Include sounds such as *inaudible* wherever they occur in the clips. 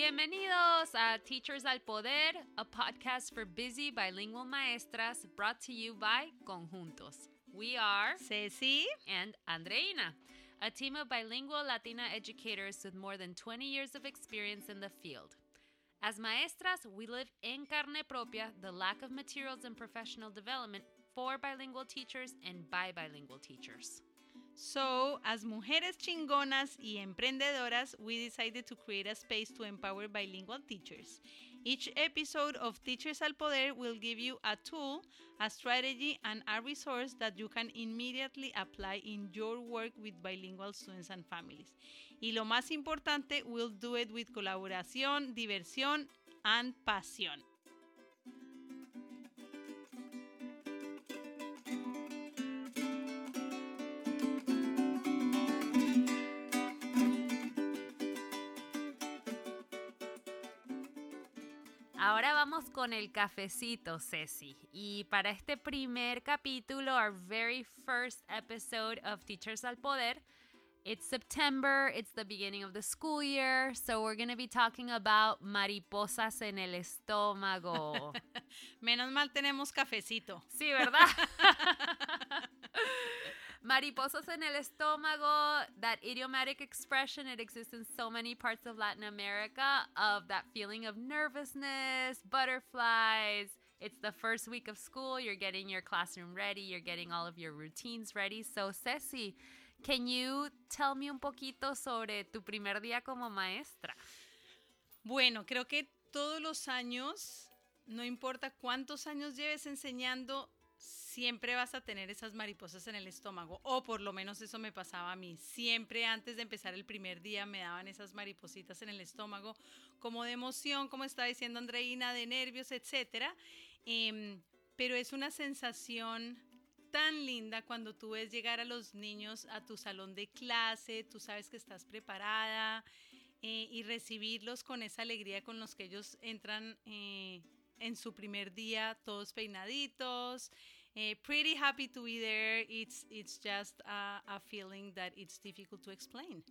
Bienvenidos a Teachers al Poder, a podcast for busy bilingual maestras brought to you by Conjuntos. We are Ceci and Andreina, a team of bilingual Latina educators with more than 20 years of experience in the field. As maestras, we live en carne propia the lack of materials and professional development for bilingual teachers and by bilingual teachers. So, as mujeres chingonas y emprendedoras, we decided to create a space to empower bilingual teachers. Each episode of Teachers al Poder will give you a tool, a strategy, and a resource that you can immediately apply in your work with bilingual students and families. Y lo más importante, we'll do it with colaboración, diversión, and pasión. Ahora vamos con el cafecito, Ceci. Y para este primer capítulo, our very first episode of Teachers al Poder, it's September, it's the beginning of the school year, so we're going to be talking about mariposas en el estómago. *laughs* Menos mal tenemos cafecito. Sí, ¿verdad? *laughs* Mariposas en el estómago, that idiomatic expression, it exists in so many parts of Latin America of that feeling of nervousness, butterflies. It's the first week of school, you're getting your classroom ready, you're getting all of your routines ready. So, Ceci, can you tell me un poquito sobre tu primer día como maestra? Bueno, creo que todos los años, no importa cuántos años lleves enseñando, siempre vas a tener esas mariposas en el estómago, o por lo menos eso me pasaba a mí. Siempre antes de empezar el primer día me daban esas maripositas en el estómago, como de emoción, como estaba diciendo Andreina, de nervios, etc. Em, pero es una sensación tan linda cuando tú ves llegar a los niños a tu salón de clase, tú sabes que estás preparada eh, y recibirlos con esa alegría con los que ellos entran. Eh, en su primer día, todos peinaditos. Uh, pretty happy to be there. It's it's just a, a feeling that it's difficult to explain.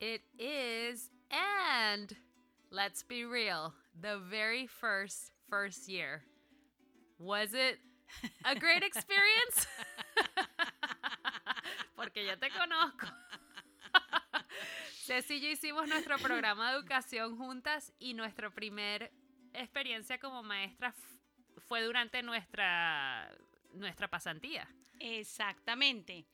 It is, and let's be real, the very first first year. Was it a great experience? *laughs* Porque yo te conozco. Ceci y yo hicimos nuestro programa de educación juntas y nuestro primer experiencia como maestra fue durante nuestra, nuestra pasantía. Exactamente.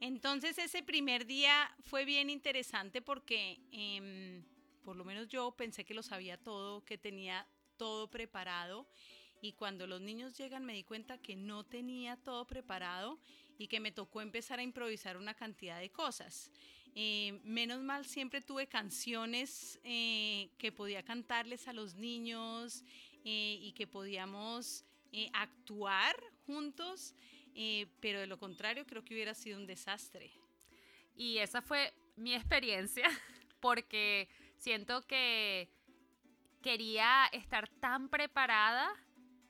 Entonces ese primer día fue bien interesante porque em, por lo menos yo pensé que lo sabía todo, que tenía todo preparado y cuando los niños llegan me di cuenta que no tenía todo preparado y que me tocó empezar a improvisar una cantidad de cosas. Eh, menos mal siempre tuve canciones eh, que podía cantarles a los niños eh, y que podíamos actuar juntos, pero de lo contrario creo que hubiera sido un desastre. Y esa fue mi experiencia, *laughs* porque siento que quería estar tan preparada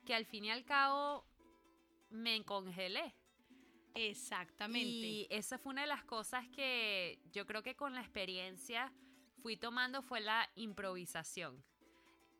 que al fin y al cabo me congelé. Exactamente. Y esa fue una de las cosas que yo creo que con la experiencia fui tomando fue la improvisación.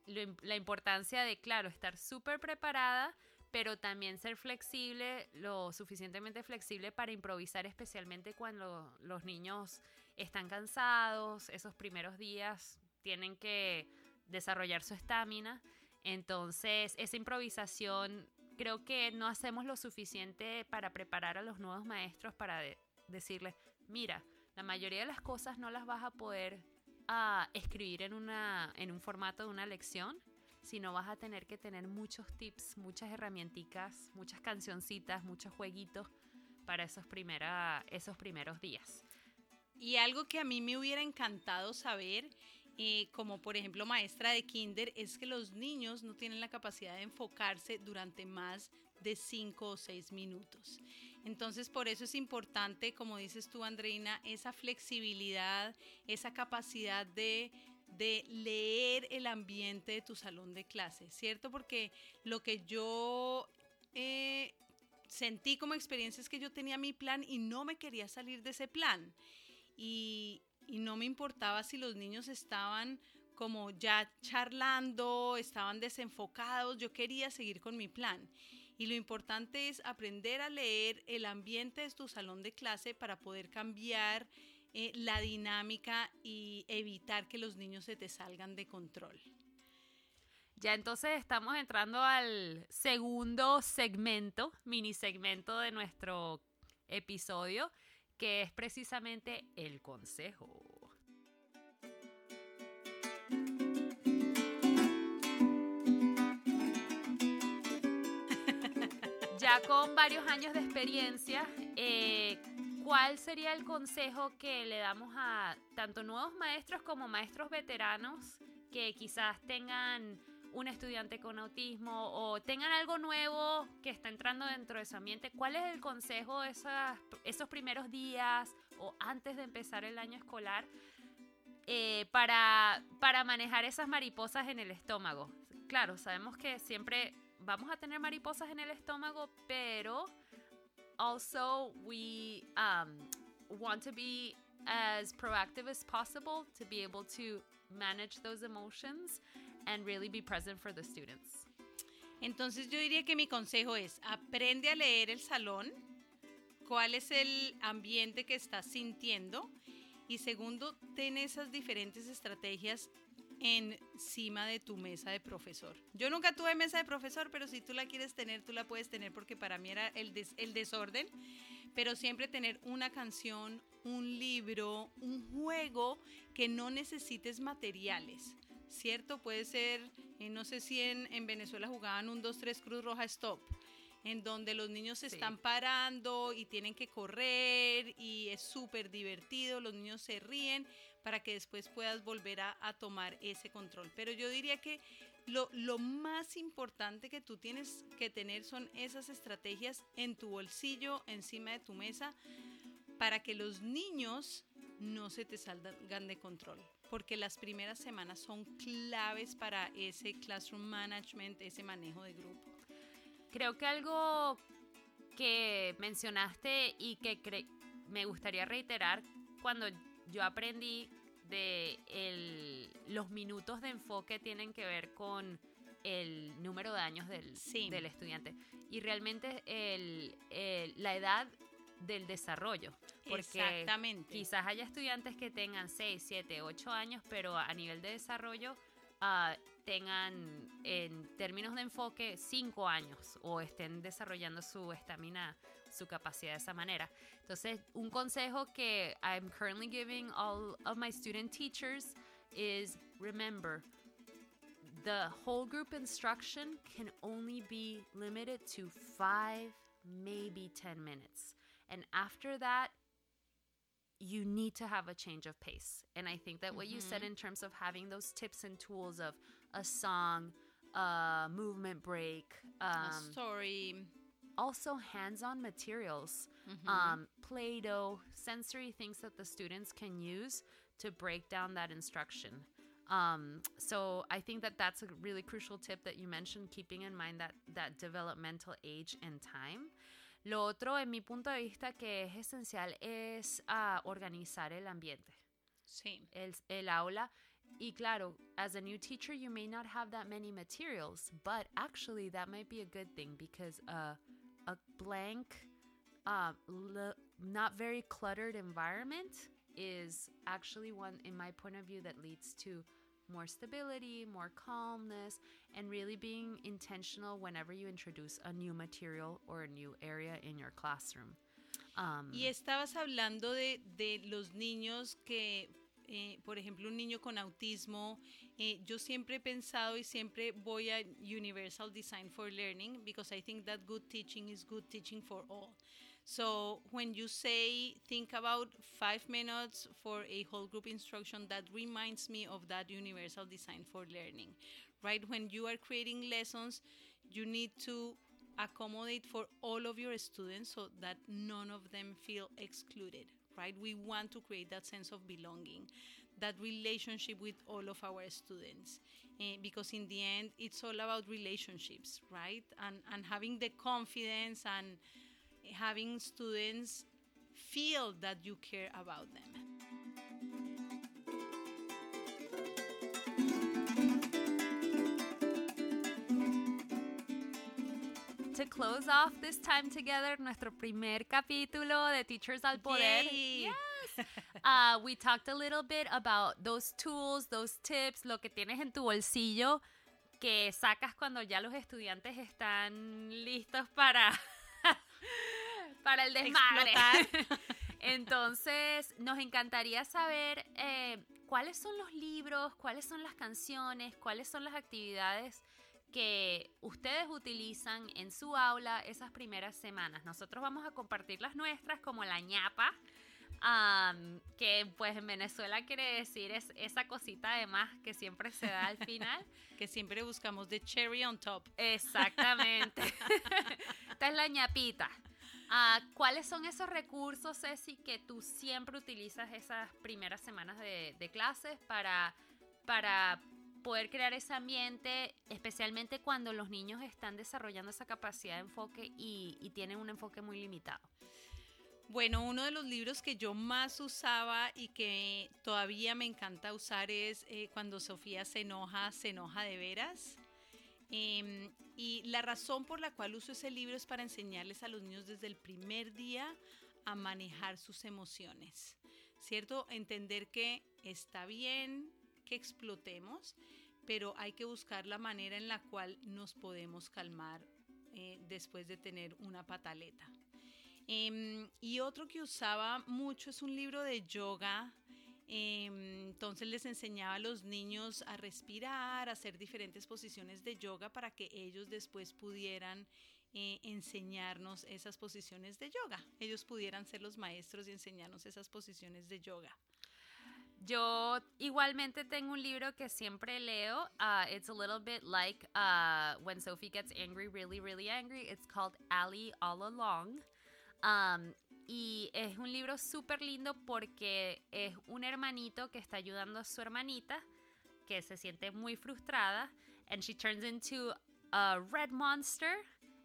La importancia de, claro, estar súper preparada, pero también ser flexible, lo suficientemente flexible para improvisar, especialmente cuando los niños están cansados, esos primeros días tienen que desarrollar su estamina. Entonces, esa improvisación creo que no hacemos lo suficiente para preparar a los nuevos maestros para decirles, mira, la mayoría de las cosas no las vas a poder ah, escribir en, una, en un formato de una lección, sino vas a tener que tener muchos tips, muchas herramientas, muchas cancioncitas, muchos jueguitos para esos, primera, esos primeros días. Y algo que a mí me hubiera encantado saber eh, como por ejemplo maestra de kinder, es que los niños no tienen la capacidad de enfocarse durante más de 5 o 6 minutos. Entonces por eso es importante, como dices tú Andreina, esa flexibilidad, esa capacidad de, leer el ambiente de tu salón de clase, ¿cierto? Porque lo que yo... Eh, sentí como experiencia es que yo tenía mi plan y no me quería salir de ese plan. Y no me importaba si los niños estaban como ya charlando, estaban desenfocados, yo quería seguir con mi plan. Y lo importante es aprender a leer el ambiente de tu salón de clase para poder cambiar eh, la dinámica y evitar que los niños se te salgan de control. Ya entonces estamos entrando al segundo segmento, mini segmento de nuestro episodio, que es precisamente el consejo. Ya con varios años de experiencia, eh, ¿cuál sería el consejo que le damos a tanto nuevos maestros como maestros veteranos que quizás tengan un estudiante con autismo o tengan algo nuevo que está entrando dentro de su ambiente, ¿cuál es el consejo esos primeros días o antes de empezar el año escolar eh, para, para manejar esas mariposas en el estómago? Claro, sabemos que siempre vamos a tener mariposas en el estómago, pero also we um, want to be as proactive as possible to be able to manage those emotions and really be present for the students. Entonces yo diría que mi consejo es, aprende a leer el salón, cuál es el ambiente que estás sintiendo y segundo, ten esas diferentes estrategias encima de tu mesa de profesor. Yo nunca tuve mesa de profesor, pero si tú la quieres tener, tú la puedes tener porque para mí era el, el desorden, pero siempre tener una canción, un libro, un juego que no necesites materiales. ¿cierto? Puede ser, eh, no sé si en, en, Venezuela jugaban un 2-3 Cruz Roja Stop, en donde los niños se están parando y tienen que correr y es súper divertido, los niños se ríen para que después puedas volver a, tomar ese control. Pero yo diría que lo, lo, más importante que tú tienes que tener son esas estrategias en tu bolsillo, encima de tu mesa, para que los niños no se te salgan de control porque las primeras semanas son claves para ese classroom management, ese manejo de grupo. Creo que algo que mencionaste y que me gustaría reiterar cuando yo aprendí de los minutos de enfoque tienen que ver con el número de años del, del estudiante. Y realmente el, la edad del desarrollo. Porque quizás haya estudiantes que tengan 6, 7, 8 años, pero a nivel de desarrollo uh, tengan en términos de enfoque 5 años o estén desarrollando su estamina, su capacidad de esa manera. Entonces, un consejo que I'm currently giving all of my student teachers is remember, the whole group instruction can only be limited to 5, maybe 10 minutes. And after that, you need to have a change of pace. And I think that mm-hmm. what you said mm-hmm. in terms of having those tips and tools of a song, a movement break, um, a story, also hands on materials, mm-hmm. um, Play Doh, sensory things that the students can use to break down that instruction. Um, so I think that that's a really crucial tip that you mentioned, keeping in mind that that developmental age and time. Lo otro, en mi punto de vista, que es esencial es uh, organizar el ambiente. Sí. El, el aula. Y claro, as a new teacher, you may not have that many materials, but actually that might be a good thing because uh, a blank, uh, not very cluttered environment is actually one, in my point of view, that leads to more stability, more calmness, and really being intentional whenever you introduce a new material or a new area in your classroom. Um, y estabas hablando de, de los niños que, eh, por ejemplo, un niño con autismo, eh, yo siempre he pensado y siempre voy a Universal Design for Learning because I think that good teaching is good teaching for all. So when you say think about five minutes for a whole group instruction, that reminds me of that universal design for learning, right? When you are creating lessons, you need to accommodate for all of your students so that none of them feel excluded, right? We want to create that sense of belonging, that relationship with all of our students. Uh, because in the end, it's all about relationships, right? And, and having the confidence and having students feel that you care about them. To close off this time together, nuestro primer capítulo de Teachers al Poder. Yay. Yes. Uh, we talked a little bit about those tools, those tips, lo que tienes en tu bolsillo que sacas cuando ya los estudiantes están listos para, *laughs* para el desmadre. Explotar. *laughs* Entonces, nos encantaría saber eh, cuáles son los libros, cuáles son las canciones, cuáles son las actividades que ustedes utilizan en su aula esas primeras semanas. Nosotros vamos a compartir las nuestras como la ñapa, am, que pues en Venezuela quiere decir es esa cosita de más que siempre se da al final. *laughs* que siempre buscamos de cherry on top. Exactamente. *laughs* Esta es la ñapita. Ah, ¿Cuáles son esos recursos, Ceci, que tú siempre utilizas esas primeras semanas de, de clases para, para poder crear ese ambiente, especialmente cuando los niños están desarrollando esa capacidad de enfoque y, tienen un enfoque muy limitado? Bueno, uno de los libros que yo más usaba y que todavía me encanta usar es eh, Cuando Sofía se enoja, se enoja de veras. Em, y la razón por la cual uso ese libro es para enseñarles a los niños desde el primer día a manejar sus emociones, ¿cierto? Entender que está bien explotemos, pero hay que buscar la manera en la cual nos podemos calmar eh, después de tener una pataleta. Em, y otro que usaba mucho es un libro de yoga. Em, entonces les enseñaba a los niños a respirar, a hacer diferentes posiciones de yoga para que ellos después pudieran eh, enseñarnos esas posiciones de yoga. Ellos pudieran ser los maestros y enseñarnos esas posiciones de yoga. Yo igualmente tengo un libro que siempre leo. Uh, it's a little bit like uh, when Sophie gets angry, really, really angry. It's called Ali All Along. Um, y es un libro súper lindo porque es un hermanito que está ayudando a su hermanita que se siente muy frustrada and she turns into a red monster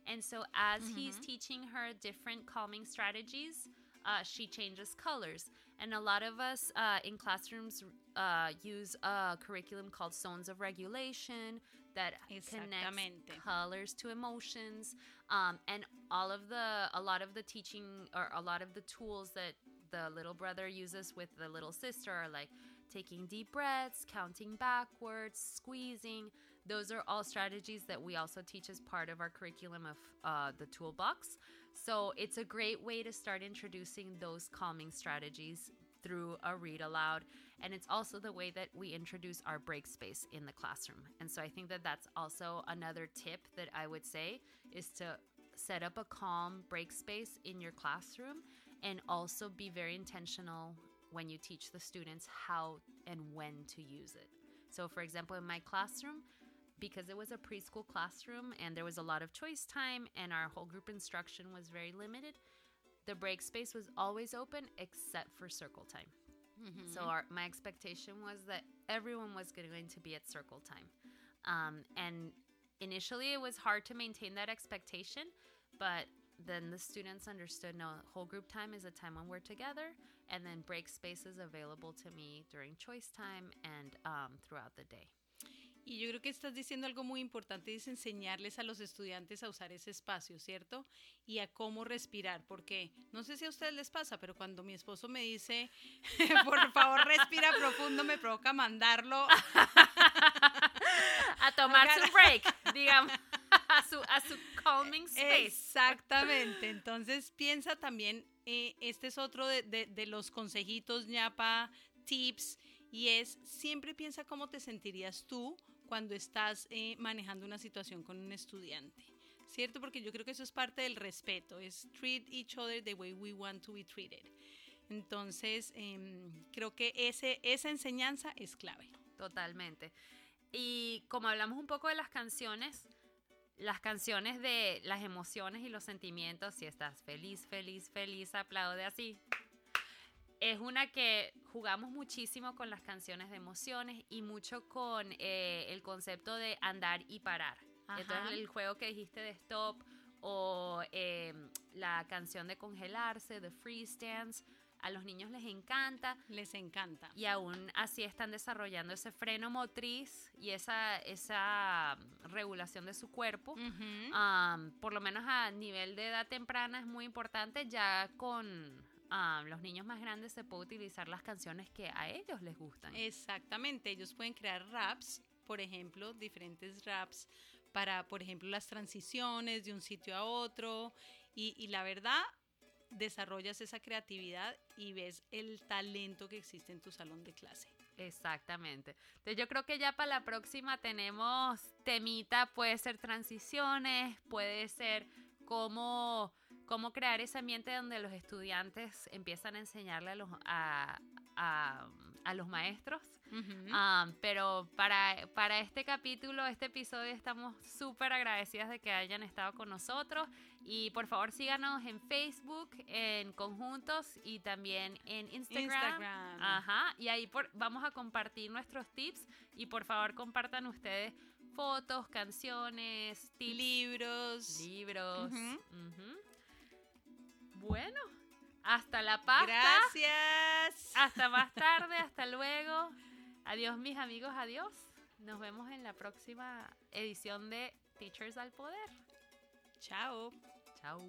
and so as he's teaching her different calming strategies uh, she changes colors and a lot of us uh, in classrooms uh, use a curriculum called zones of regulation that connects colors to emotions. Um, and all of the a lot of the teaching or a lot of the tools that the little brother uses with the little sister are like taking deep breaths counting backwards squeezing. Those are all strategies that we also teach as part of our curriculum of uh, the toolbox so it's a great way to start introducing those calming strategies through a read aloud. And it's also the way that we introduce our break space in the classroom. And so i think that that's also another tip that i would say is to set up a calm break space in your classroom and also be very intentional when you teach the students how and when to use it. So for example in my classroom because it was a preschool classroom and there was a lot of choice time and our whole group instruction was very limited the break space was always open except for circle time so our, my expectation was that everyone was going to be at circle time. Um, and initially it was hard to maintain that expectation, but then the students understood no, whole group time is a time when we're together, and then break space is available to me during choice time and um, throughout the day. Y yo creo que estás diciendo algo muy importante, es enseñarles a los estudiantes a usar ese espacio, ¿cierto? Y a cómo respirar, porque no sé si a ustedes les pasa, pero cuando mi esposo me dice, *laughs* por favor, respira profundo, me provoca mandarlo. *laughs* a tomar su break, digamos, *laughs* a su, a su calming space. Exactamente, entonces piensa también, eh, este es otro de, de- de los consejitos, ñapa, tips, y es siempre piensa cómo te sentirías tú cuando estás eh, manejando una situación con un estudiante. ¿Cierto? Porque yo creo que eso es parte del respeto, es treat each other the way we want to be treated. Entonces, em, creo que ese, esa enseñanza es clave. Totalmente. Y como hablamos un poco de las canciones, las canciones de las emociones y los sentimientos, si estás feliz, feliz, feliz, aplaude así. Es una que jugamos muchísimo con las canciones de emociones y mucho con eh, el concepto de andar y parar. Ajá. Entonces el juego que dijiste de stop o eh, la canción de congelarse, de freeze dance, a los niños les encanta. Les encanta. Y aún así están desarrollando ese freno motriz y esa, esa regulación de su cuerpo. por lo menos a nivel de edad temprana es muy importante. Ya con los niños más grandes se puede utilizar las canciones que a ellos les gustan. Exactamente, ellos pueden crear raps, por ejemplo, diferentes raps para, por ejemplo, las transiciones de un sitio a otro. Y, y la verdad, desarrollas esa creatividad y ves el talento que existe en tu salón de clase. Exactamente. Entonces yo creo que ya para la próxima tenemos temita, puede ser transiciones, puede ser cómo, cómo crear ese ambiente donde los estudiantes empiezan a enseñarle a los, a, a los maestros Ah, pero para, para este capítulo, este episodio, estamos súper agradecidas de que hayan estado con nosotros. Y por favor síganos en Facebook, en Conjuntos y también en Instagram. Ajá. Y ahí por, vamos a compartir nuestros tips. Y por favor compartan ustedes fotos, canciones, libros. Libros. Bueno, hasta la pasta. Gracias. Hasta más *laughs* tarde, hasta luego. Adiós mis amigos, adiós. Nos vemos en la próxima edición de Teachers al Poder. Chao. Chao.